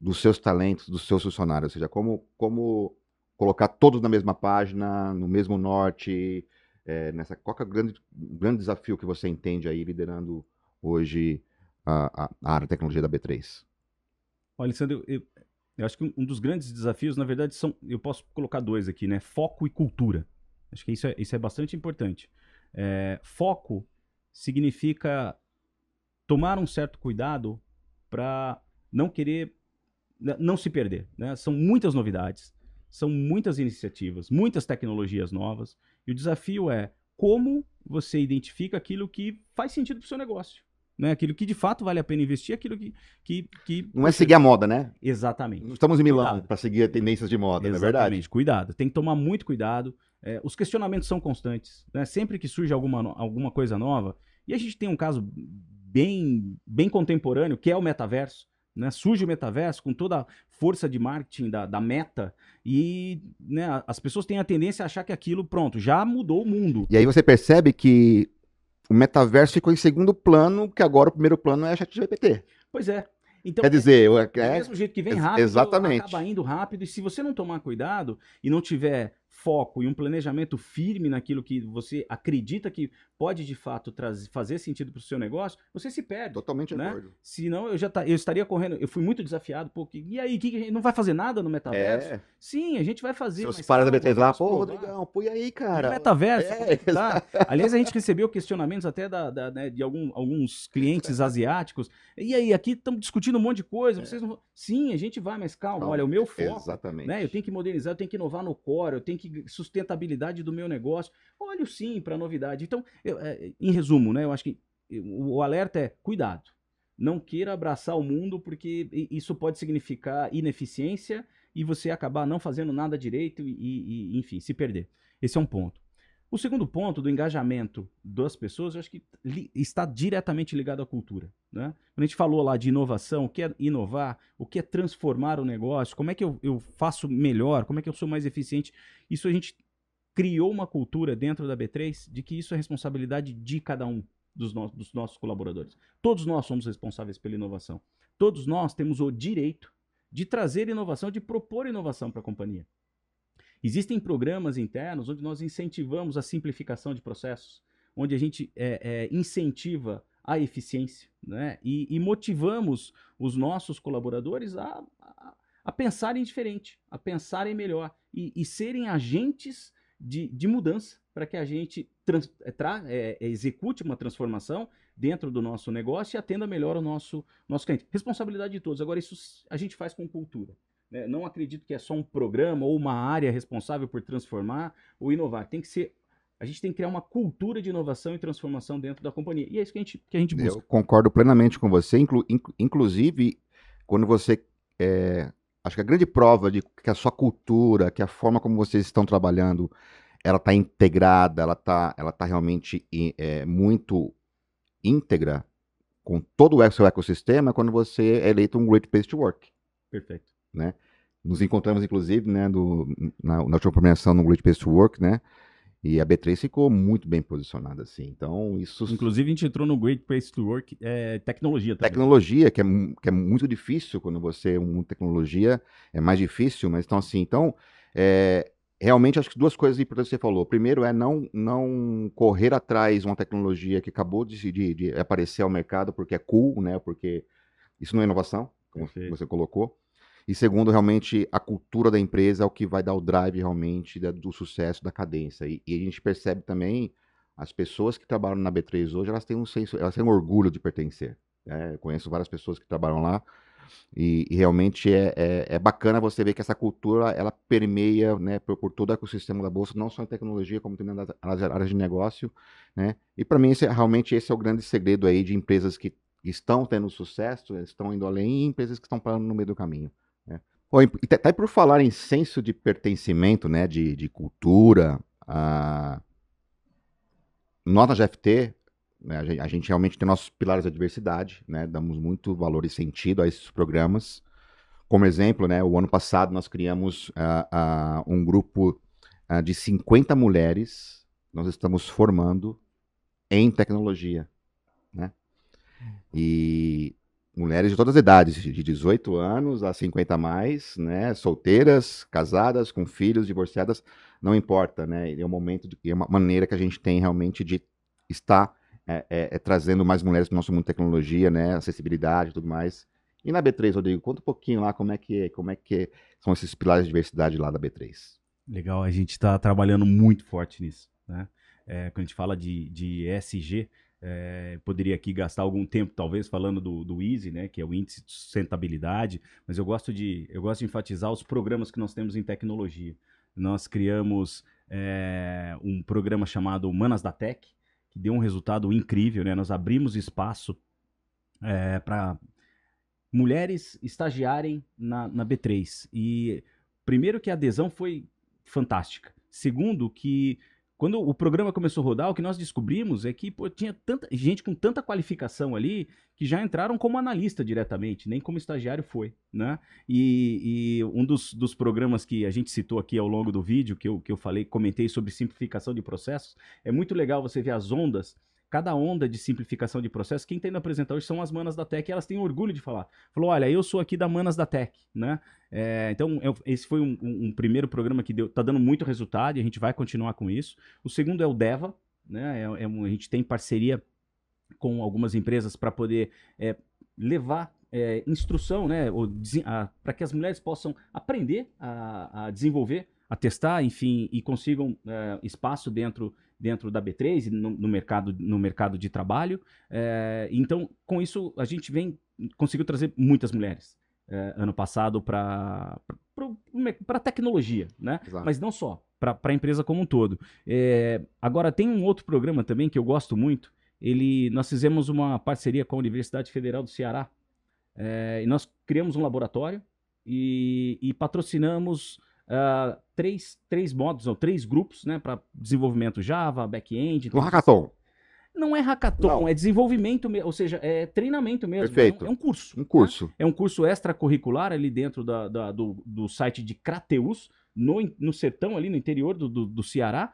Speaker 1: dos seus talentos, dos seus funcionários, ou seja, como, como colocar todos na mesma página, no mesmo norte, é, nessa qual é o grande, grande desafio que você entende aí liderando hoje a, a, área de tecnologia da B3?
Speaker 2: Olha, Alessandro, eu, eu, acho que um dos grandes desafios, na verdade, são, eu posso colocar dois aqui, né? Foco e cultura. Acho que isso é, isso é bastante importante. É, foco significa tomar um certo cuidado para não querer não se perder. Né? São muitas novidades, são muitas iniciativas, muitas tecnologias novas, e o desafio é como você identifica aquilo que faz sentido para o seu negócio. Né? Aquilo que de fato vale a pena investir, aquilo que. que, que
Speaker 1: não é seguir a moda, né?
Speaker 2: Exatamente.
Speaker 1: Estamos em Milão para seguir tendências de moda, Exatamente. não é verdade?
Speaker 2: Cuidado, tem que tomar muito cuidado. É, os questionamentos são constantes. Né? Sempre que surge alguma, alguma coisa nova, e a gente tem um caso bem, bem contemporâneo, que é o metaverso. Né? Surge o metaverso com toda a força de marketing da, da meta e né, as pessoas têm a tendência a achar que aquilo, pronto, já mudou o mundo.
Speaker 1: E aí você percebe que o metaverso ficou em segundo plano, que agora o primeiro plano é a ChatGPT.
Speaker 2: Pois é. Então,
Speaker 1: Quer dizer,
Speaker 2: é, é, do mesmo jeito que vem rápido,
Speaker 1: exatamente.
Speaker 2: acaba indo rápido, e se você não tomar cuidado e não tiver foco e um planejamento firme naquilo que você acredita que pode de fato trazer, fazer sentido para o seu negócio, você se perde.
Speaker 1: Totalmente
Speaker 2: né?
Speaker 1: acordo.
Speaker 2: Senão eu já tá, eu estaria correndo. Eu fui muito desafiado, porque e aí, que, que não vai fazer nada no metaverso? É. Sim, a gente vai fazer.
Speaker 1: Seus paras da B3 lá, pô, Rodrigão, põe aí, cara.
Speaker 2: Metaverso. É, tá? Aliás, a gente recebeu questionamentos até da, da né, de algum, alguns clientes asiáticos. E aí, aqui estamos discutindo um monte de coisa. Vocês não... Sim, a gente vai, mas calma, calma. olha, o meu foco.
Speaker 1: Exatamente.
Speaker 2: Né, eu tenho que modernizar, eu tenho que inovar no core, eu tenho que sustentabilidade do meu negócio. Olho sim para novidade. Então, eu, é, em resumo, né, eu acho que o alerta é cuidado. não queira abraçar o mundo, porque isso pode significar ineficiência e você acabar não fazendo nada direito e, e enfim, se perder. Esse é um ponto. O segundo ponto do engajamento das pessoas, eu acho que está diretamente ligado à cultura. Né? Quando a gente falou lá de inovação, o que é inovar, o que é transformar o negócio, como é que eu, eu faço melhor, como é que eu sou mais eficiente, isso a gente criou uma cultura dentro da B3 de que isso é responsabilidade de cada um dos, no dos nossos colaboradores. Todos nós somos responsáveis pela inovação. Todos nós temos o direito de trazer inovação, de propor inovação para a companhia. Existem programas internos onde nós incentivamos a simplificação de processos, onde a gente é, é, incentiva a eficiência né? e, e, motivamos os nossos colaboradores a, a, a, pensarem diferente, a pensarem melhor e, e serem agentes de, de mudança para que a gente trans, é, tra, é, execute uma transformação dentro do nosso negócio e atenda melhor o nosso, nosso cliente. Responsabilidade de todos. Agora, isso a gente faz com cultura. Né? Não acredito que é só um programa ou uma área responsável por transformar ou inovar. Tem que ser. A gente tem que criar uma cultura de inovação e transformação dentro da companhia. E é isso que a gente, que a gente busca.
Speaker 1: Eu concordo plenamente com você. Inclu, inclu, inclusive, quando você. É, acho que a grande prova de que a sua cultura, que a forma como vocês estão trabalhando, ela está integrada, ela está ela tá realmente é, muito íntegra com todo o seu ecossistema quando você é eleito um Great Place to Work.
Speaker 2: Perfeito
Speaker 1: né? Nos encontramos, inclusive, né, do, na, na última premiação no Great Place to Work, né? E a B3 ficou muito bem posicionada, assim. Então, isso.
Speaker 2: Inclusive, a gente entrou no Great Place to Work, é, tecnologia também.
Speaker 1: Tecnologia, que é, que é muito difícil quando você é um tecnologia, é mais difícil, mas então, assim, então, é, realmente acho que duas coisas importantes que você falou. Primeiro é não, não correr atrás de uma tecnologia que acabou de, de, de aparecer ao mercado porque é cool, né? Porque isso não é inovação, como Perfeito. você colocou. E segundo, realmente, a cultura da empresa é o que vai dar o drive realmente da, do sucesso, da cadência. E, e, a gente percebe também, as pessoas que trabalham na B3 hoje, elas têm um senso, elas têm um orgulho de pertencer. Né? Eu conheço várias pessoas que trabalham lá e, e realmente é, é, é, bacana você ver que essa cultura, ela permeia né, por, por, todo o ecossistema da Bolsa, não só em tecnologia, como também nas, nas áreas de negócio. Né? E para mim, esse, realmente, esse é o grande segredo aí de empresas que estão tendo sucesso, estão indo além, e empresas que estão parando no meio do caminho. Bom, e até por falar em senso de pertencimento, né, de, de cultura, a... nós na GFT, né, a, gente, a, gente, realmente tem nossos pilares da diversidade, né, damos muito valor e sentido a esses programas. Como exemplo, né, o ano passado nós criamos uh, uh, um grupo uh, de 50 mulheres, nós estamos formando em tecnologia, né? E mulheres de todas as idades, de 18 anos a 50 a mais, né, solteiras, casadas, com filhos, divorciadas, não importa, né, é um momento, de, é uma maneira que a gente tem realmente de estar é, é, é, trazendo mais mulheres para o nosso mundo de tecnologia, né, acessibilidade e tudo mais. E na B3, Rodrigo, conta um pouquinho lá como é que, como é que são esses pilares de diversidade lá da B3.
Speaker 2: Legal, a gente está trabalhando muito forte nisso, né, é, quando a gente fala de, de ESG, é, poderia aqui gastar algum tempo, talvez, falando do, do Easy, né, que é o índice de sustentabilidade, mas eu gosto de, eu gosto de enfatizar os programas que nós temos em tecnologia. Nós criamos é, um programa chamado Manas da Tech, que deu um resultado incrível. Né? Nós abrimos espaço é, para mulheres estagiarem na, na B3. E primeiro que a adesão foi fantástica. Segundo que quando o programa começou a rodar, o que nós descobrimos é que pô, tinha tanta gente com tanta qualificação ali que já entraram como analista diretamente, nem como estagiário foi, né? E, e um dos, dos, programas que a gente citou aqui ao longo do vídeo, que eu, que eu falei, comentei sobre simplificação de processos, é muito legal você ver as ondas cada onda de simplificação de processo, quem tem que apresentar hoje são as manas da Tech, e elas têm orgulho de falar. Falou, olha, eu sou aqui da Manas da Tech, né? É, então, eu, esse foi um, um, um, primeiro programa que deu, tá dando muito resultado e a gente vai continuar com isso. O segundo é o Deva, né? É, é um, a gente tem parceria com algumas empresas para poder é, levar é, instrução, né? Para que as mulheres possam aprender a, a desenvolver a testar, enfim, e consigam é, espaço dentro dentro da B3 no, no, mercado, no mercado de trabalho. É, então, com isso, a gente vem conseguiu trazer muitas mulheres é, ano passado para para tecnologia, né? Exato. Mas não só, para a empresa como um todo. É, agora, tem um outro programa também que eu gosto muito, ele, nós fizemos uma parceria com a Universidade Federal do Ceará e nós criamos um laboratório e, e patrocinamos uh, três, três modos, ou três grupos, né, para desenvolvimento Java, back-end.
Speaker 1: Um hackathon.
Speaker 2: Não é hackathon, não. é desenvolvimento, ou seja, é treinamento mesmo.
Speaker 1: Perfeito.
Speaker 2: É um, é um curso.
Speaker 1: Um curso. Né?
Speaker 2: É um curso extracurricular ali dentro da, da, do, do site de Crateus, no, no sertão, ali no interior do, do, do Ceará,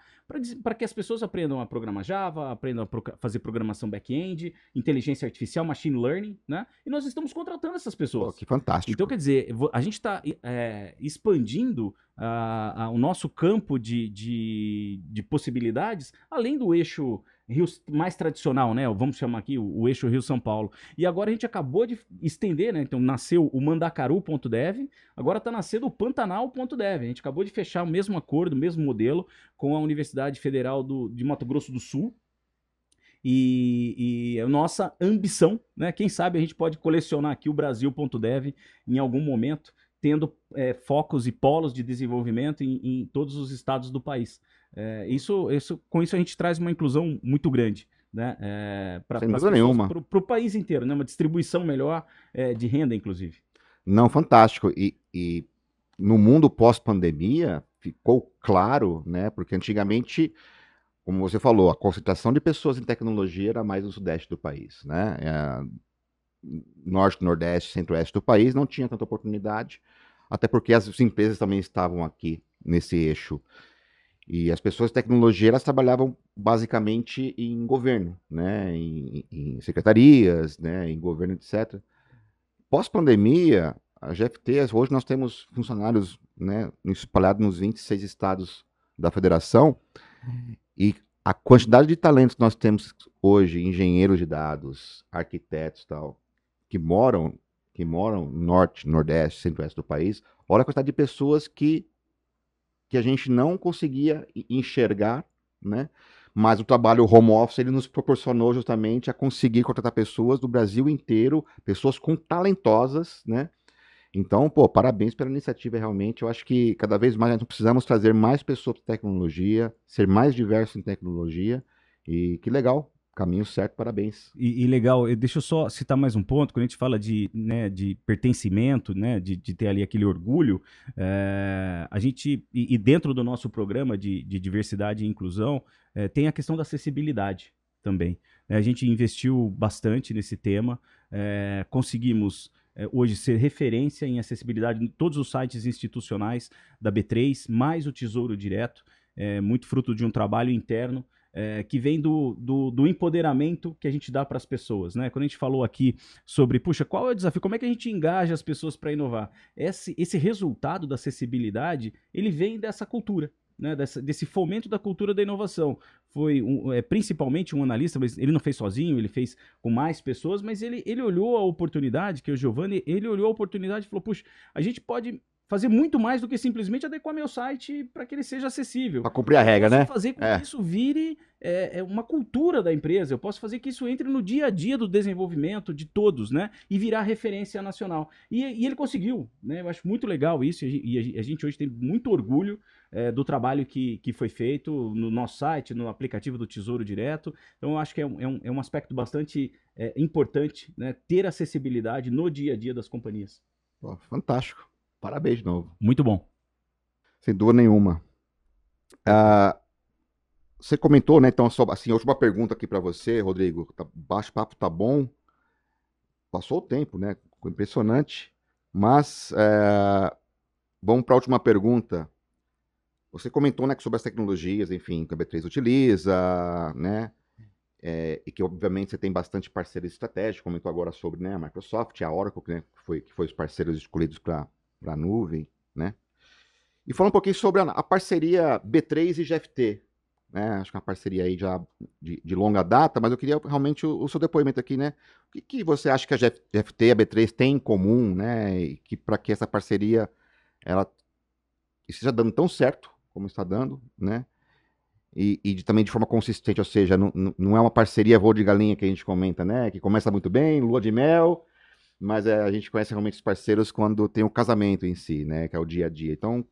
Speaker 2: para que as pessoas aprendam a programar Java, aprendam a pro, fazer programação back-end, inteligência artificial, machine learning, né? E nós estamos contratando essas pessoas. Pô,
Speaker 1: que fantástico.
Speaker 2: Então, quer dizer, a gente está é, expandindo uh, uh, o nosso campo de, de, de possibilidades, além do eixo Rio mais tradicional, né? Vamos chamar aqui o, o eixo Rio-São Paulo. E agora a gente acabou de estender, né? Então nasceu o Mandacaru.dev, agora está nascendo o Pantanal.dev. A gente acabou de fechar o mesmo acordo, o mesmo modelo com a Universidade Federal do, de Mato Grosso do Sul. E, e a nossa ambição, né? Quem sabe a gente pode colecionar aqui o Brasil.dev em algum momento, tendo é, focos e polos de desenvolvimento em, em todos os estados do país. É, isso, isso, com isso a gente traz uma inclusão muito grande. Né, é,
Speaker 1: para nenhuma.
Speaker 2: Para o país inteiro, né, uma distribuição melhor é, de renda, inclusive.
Speaker 1: Não, fantástico. E, e no mundo pós-pandemia ficou claro, né, porque antigamente, como você falou, a concentração de pessoas em tecnologia era mais no sudeste do país. Né, é, norte, nordeste, centro-oeste do país não tinha tanta oportunidade, até porque as empresas também estavam aqui nesse eixo. E as pessoas de tecnologia elas trabalhavam basicamente em governo, né, em, em secretarias, né, em governo, etc. Pós-pandemia, a GFT, hoje nós temos funcionários né, espalhados nos 26 estados da federação. E a quantidade de talentos que nós temos hoje, engenheiros de dados, arquitetos tal, que moram que moram no norte, nordeste, centro-oeste do país, olha a quantidade de pessoas que que a gente não conseguia enxergar, né? Mas o trabalho home office ele nos proporcionou justamente a conseguir contratar pessoas do Brasil inteiro, pessoas com talentosas, né? Então, pô, parabéns pela iniciativa realmente. Eu acho que cada vez mais nós precisamos trazer mais pessoas para tecnologia, ser mais diversos em tecnologia. E que legal Caminho certo, parabéns.
Speaker 2: E, e, legal, deixa eu só citar mais um ponto, quando a gente fala de, né, de pertencimento, né, de, de ter ali aquele orgulho, é, a gente, e, e, dentro do nosso programa de, de diversidade e inclusão, é, tem a questão da acessibilidade também. É, a gente investiu bastante nesse tema, conseguimos hoje ser referência em acessibilidade em todos os sites institucionais da B3, mais o Tesouro Direto, muito fruto de um trabalho interno, é, que vem do, do, do, empoderamento que a gente dá para as pessoas. Né? Quando a gente falou aqui sobre, puxa, qual é o desafio? Como é que a gente engaja as pessoas para inovar? Esse, esse resultado da acessibilidade, ele vem dessa cultura. Né, dessa, desse fomento da cultura da inovação. Foi um, é, principalmente um analista, mas ele não fez sozinho, ele fez com mais pessoas, mas ele, ele olhou a oportunidade, que é o Giovanni, ele olhou a oportunidade e falou: puxa, a gente pode fazer muito mais do que simplesmente adequar meu site para que ele seja acessível.
Speaker 1: Para cumprir a regra, né?
Speaker 2: fazer com é. que isso vire é, é, uma cultura da empresa. Eu posso fazer que isso entre no dia a dia do desenvolvimento de todos, né? E virar referência nacional. E, e ele conseguiu, né? Eu acho muito legal isso e a gente hoje tem muito orgulho é, do trabalho que, que foi feito no nosso site, no aplicativo do Tesouro Direto. Então, eu acho que é um, é um, é um aspecto bastante é, importante, né? Ter acessibilidade no dia a dia das companhias.
Speaker 1: Pô, fantástico. Parabéns de novo.
Speaker 2: Muito bom.
Speaker 1: Sem dúvida nenhuma. Ah, você comentou, né? Então, só, assim, a última pergunta aqui para você, Rodrigo. Tá, baixo papo tá bom. Passou o tempo, né? Ficou impressionante. Mas é, vamos para a última pergunta. Você comentou né, sobre as tecnologias, enfim, que a B3 utiliza, né? É, e que obviamente você tem bastante parceiros estratégicos, comentou agora sobre né, a Microsoft, a Oracle, né, que, foi, que foi os parceiros escolhidos para para a nuvem, né? E falar um pouquinho sobre a, a parceria B3 e GFT, né? Acho que é uma parceria aí já de, de longa data, mas eu queria realmente o, o, seu depoimento aqui, né? O que, que você acha que a GFT e a B3 têm em comum, né? E que para que essa parceria ela esteja dando tão certo como está dando, né? E, e de, também de forma consistente, ou seja, não, não é uma parceria voo de galinha que a gente comenta, né? Que começa muito bem, lua de mel, mas é, a gente conhece realmente os parceiros quando tem o casamento em si, né, que é o dia a dia. Então,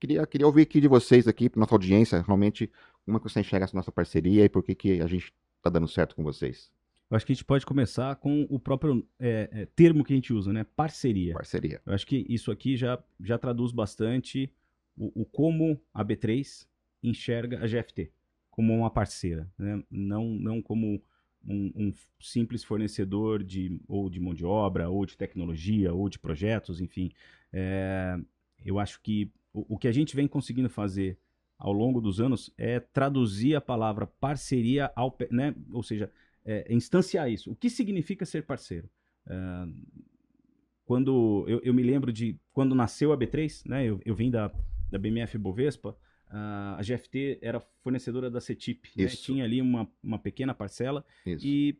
Speaker 1: queria, queria ouvir aqui de vocês aqui, nossa audiência, realmente, como é que você enxerga essa nossa parceria e por que, que a gente está dando certo com vocês?
Speaker 2: Eu acho que a gente pode começar com o próprio é, é, termo que a gente usa, né? Parceria.
Speaker 1: Parceria.
Speaker 2: Eu acho que isso aqui já, já traduz bastante o, o como a B3 enxerga a GFT como uma parceira, né? não, não como um, um, simples fornecedor de ou de mão de obra, ou de tecnologia, ou de projetos, enfim. É, eu acho que o, o que a gente vem conseguindo fazer ao longo dos anos é traduzir a palavra parceria, ao, né? ou seja, é, instanciar isso. O que significa ser parceiro? É, quando eu, eu, me lembro de quando nasceu a B3, né? eu, eu vim da, da BMF Bovespa, a GFT era fornecedora da CETIP, né? tinha ali uma, uma pequena parcela
Speaker 1: Isso.
Speaker 2: e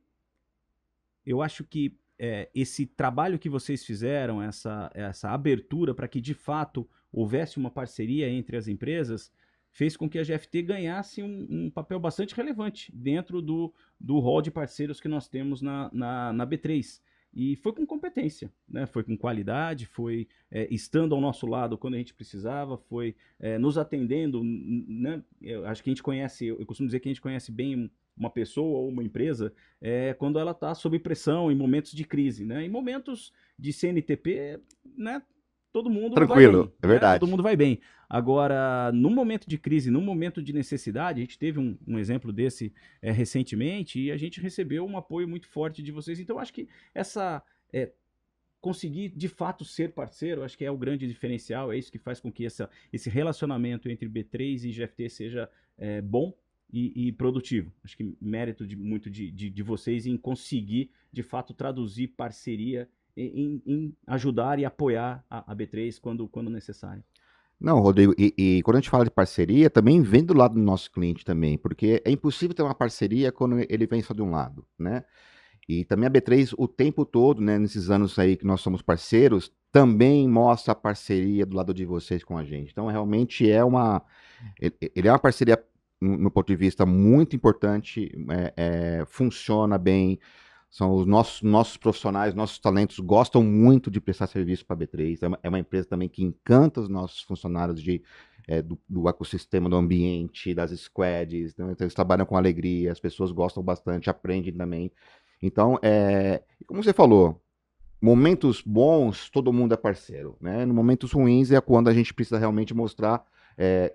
Speaker 2: eu acho que é, esse trabalho que vocês fizeram, essa, essa abertura para que de fato houvesse uma parceria entre as empresas, fez com que a GFT ganhasse um, um, papel bastante relevante dentro do, do hall de parceiros que nós temos na, na, na B3. E foi com competência, né? foi com qualidade, foi é, estando ao nosso lado quando a gente precisava, foi é, nos atendendo. Né? Eu acho que a gente conhece, eu costumo dizer que a gente conhece bem uma pessoa ou uma empresa é, quando ela está sob pressão em momentos de crise. Né? Em momentos de CNTP, né? Todo mundo
Speaker 1: Tranquilo,
Speaker 2: bem,
Speaker 1: é verdade.
Speaker 2: Né? Todo mundo vai bem. Agora, no momento de crise, no momento de necessidade, a gente teve um, um exemplo desse é, recentemente e a gente recebeu um apoio muito forte de vocês. Então, acho que essa. É, conseguir de fato ser parceiro, acho que é o grande diferencial, é isso que faz com que essa, esse relacionamento entre B3 e GFT seja é, bom e, e, produtivo. Acho que mérito de, muito de, de, de vocês em conseguir, de fato, traduzir parceria em, em ajudar e apoiar a, a, B3 quando, quando necessário.
Speaker 1: Não, Rodrigo, e, e, quando a gente fala de parceria, também vem do lado do nosso cliente também, porque é impossível ter uma parceria quando ele vem só de um lado, né? E também a B3, o tempo todo, né, nesses anos aí que nós somos parceiros, também mostra a parceria do lado de vocês com a gente. Então, realmente é uma. Ele é uma parceria, no ponto de vista, muito importante, é, é, funciona bem, são os nossos, nossos profissionais, nossos talentos gostam muito de prestar serviço para a B3. É uma, é uma, empresa também que encanta os nossos funcionários de, é, do, do, ecossistema, do ambiente, das squads. Né? Então, eles trabalham com alegria, as pessoas gostam bastante, aprendem também. Então, é, como você falou, momentos bons, todo mundo é parceiro. Né? Momentos ruins é quando a gente precisa realmente mostrar é,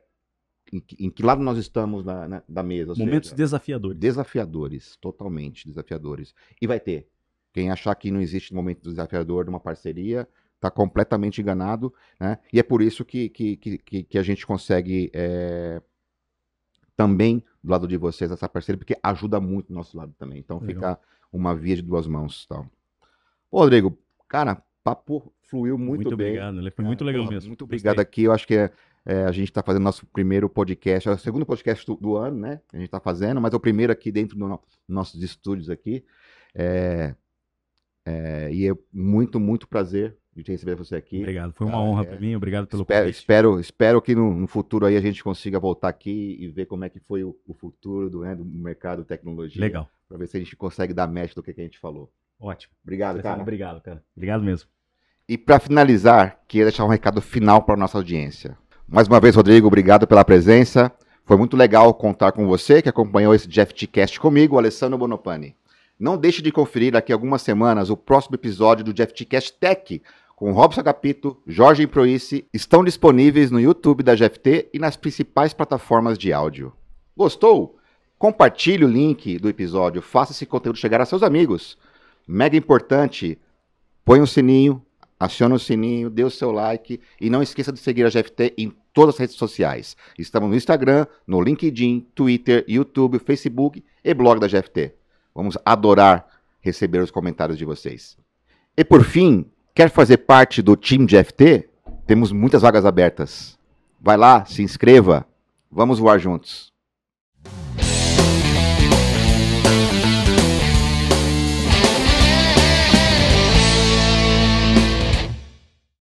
Speaker 1: em, em, que lado nós estamos na, na da mesa.
Speaker 2: Momentos seja, desafiadores.
Speaker 1: Desafiadores, totalmente desafiadores. E vai ter. Quem achar que não existe momento desafiador de uma parceria está completamente enganado, né? E é por isso que, que, que, que a gente consegue é, também do lado de vocês essa parceria, porque ajuda muito do nosso lado também. Então Legal. fica uma via de duas mãos. Tal. Ô, Rodrigo, cara, papo fluiu muito,
Speaker 2: muito
Speaker 1: bem.
Speaker 2: Obrigado, foi muito legal mesmo.
Speaker 1: Muito obrigado Gostei. aqui. Eu acho que é, é, a gente está fazendo nosso primeiro podcast, é o segundo podcast do, do ano, né? A gente está fazendo, mas é o primeiro aqui dentro dos no, nossos estúdios aqui. É, é, e é muito, muito prazer de te receber você aqui.
Speaker 2: Obrigado, foi uma ah, honra para mim, obrigado pelo
Speaker 1: espero, convite. Espero, espero que no, no, futuro aí a gente consiga voltar aqui e ver como é que foi o, o futuro do, né, do mercado de tecnologia.
Speaker 2: Legal.
Speaker 1: Para ver se a gente consegue dar match do que, que a gente falou.
Speaker 2: Ótimo.
Speaker 1: Obrigado, cara.
Speaker 2: Obrigado, cara. Obrigado mesmo.
Speaker 1: E para finalizar, queria deixar um recado final para nossa audiência. Mais uma vez, Rodrigo, obrigado pela presença. Foi muito legal contar com você que acompanhou esse Jeff Cast comigo, Alessandro Bonopani. Não deixe de conferir daqui a algumas semanas o próximo episódio do Jeff Cast Tech com Robson Capito, Jorge Improice, estão disponíveis no YouTube da GFT e nas principais plataformas de áudio. Gostou? Compartilhe o link do episódio, faça esse conteúdo chegar a seus amigos. Mega importante, põe o um sininho, acione o sininho, dê o seu like e não esqueça de seguir a GFT em todas as redes sociais. Estamos no Instagram, no LinkedIn, Twitter, YouTube, Facebook e blog da GFT. Vamos adorar receber os comentários de vocês. E por fim, quer fazer parte do time GFT? Temos muitas vagas abertas. Vai lá, se inscreva. Vamos voar juntos.